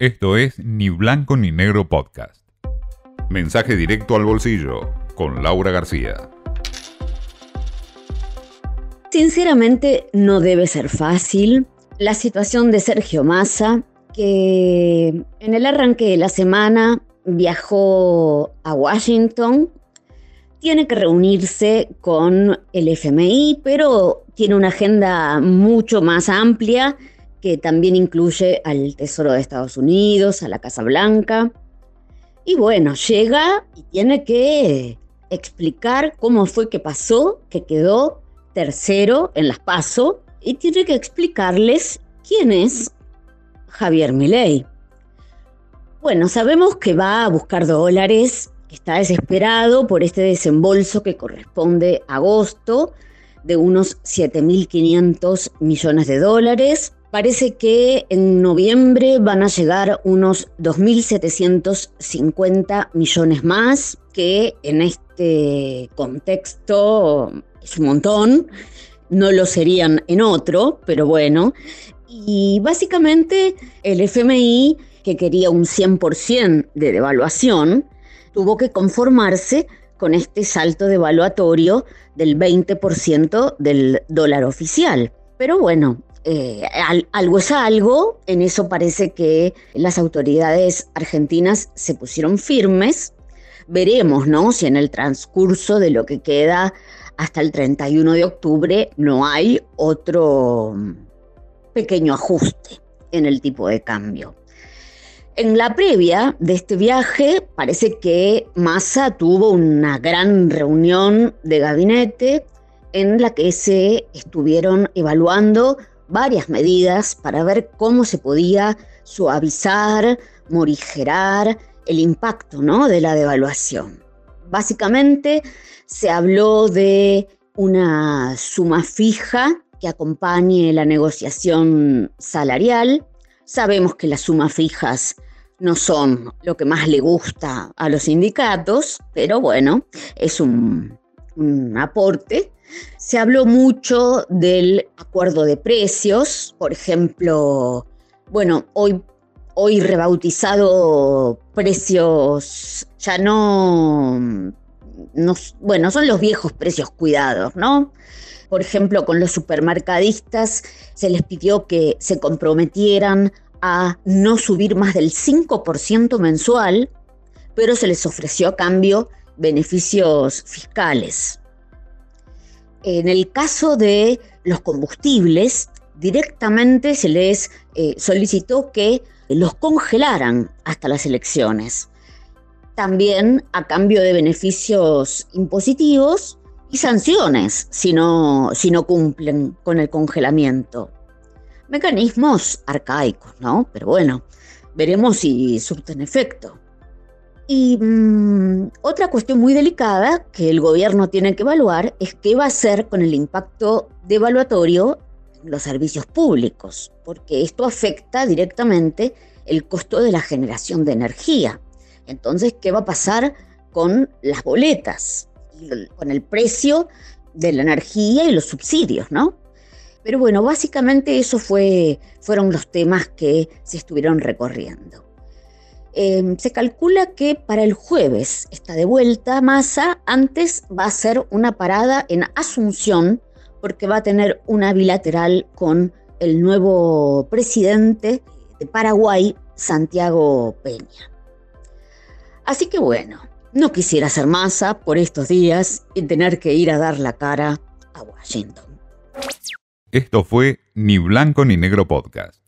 Esto es Ni Blanco ni Negro Podcast. Mensaje directo al bolsillo con Laura García. Sinceramente no debe ser fácil la situación de Sergio Massa, que en el arranque de la semana viajó a Washington, tiene que reunirse con el FMI, pero tiene una agenda mucho más amplia que también incluye al Tesoro de Estados Unidos, a la Casa Blanca. Y bueno, llega y tiene que explicar cómo fue que pasó, que quedó tercero en las PASO, y tiene que explicarles quién es Javier Milei. Bueno, sabemos que va a buscar dólares, que está desesperado por este desembolso que corresponde a agosto de unos 7.500 millones de dólares Parece que en noviembre van a llegar unos 2.750 millones más, que en este contexto es un montón, no lo serían en otro, pero bueno. Y básicamente el FMI, que quería un 100% de devaluación, tuvo que conformarse con este salto devaluatorio del 20% del dólar oficial. Pero bueno, eh, algo es algo, en eso parece que las autoridades argentinas se pusieron firmes. Veremos, ¿no? Si en el transcurso de lo que queda hasta el 31 de octubre no hay otro pequeño ajuste en el tipo de cambio. En la previa de este viaje parece que Massa tuvo una gran reunión de gabinete en la que se estuvieron evaluando varias medidas para ver cómo se podía suavizar, morigerar el impacto ¿no? de la devaluación. Básicamente se habló de una suma fija que acompañe la negociación salarial. Sabemos que las sumas fijas no son lo que más le gusta a los sindicatos, pero bueno, es un, un aporte se habló mucho del acuerdo de precios, por ejemplo, bueno, hoy, hoy rebautizado precios ya no, no, bueno, son los viejos precios cuidados, ¿no? Por ejemplo, con los supermercadistas se les pidió que se comprometieran a no subir más del 5% mensual, pero se les ofreció a cambio beneficios fiscales. En el caso de los combustibles, directamente se les eh, solicitó que los congelaran hasta las elecciones. También a cambio de beneficios impositivos y sanciones si no, si no cumplen con el congelamiento. Mecanismos arcaicos, ¿no? Pero bueno, veremos si surten efecto. Y mm, otra cuestión muy delicada que el gobierno tiene que evaluar es qué va a hacer con el impacto devaluatorio en los servicios públicos, porque esto afecta directamente el costo de la generación de energía. Entonces, ¿qué va a pasar con las boletas, con el precio de la energía y los subsidios, no? Pero bueno, básicamente esos fue, fueron los temas que se estuvieron recorriendo. Em, se calcula que para el jueves está de vuelta Massa, antes va a ser una parada en Asunción, porque va a tener una bilateral con el nuevo presidente de Paraguay, Santiago Peña. Así que bueno, no quisiera ser Massa por estos días y tener que ir a dar la cara a Washington. Esto fue Ni Blanco ni Negro Podcast.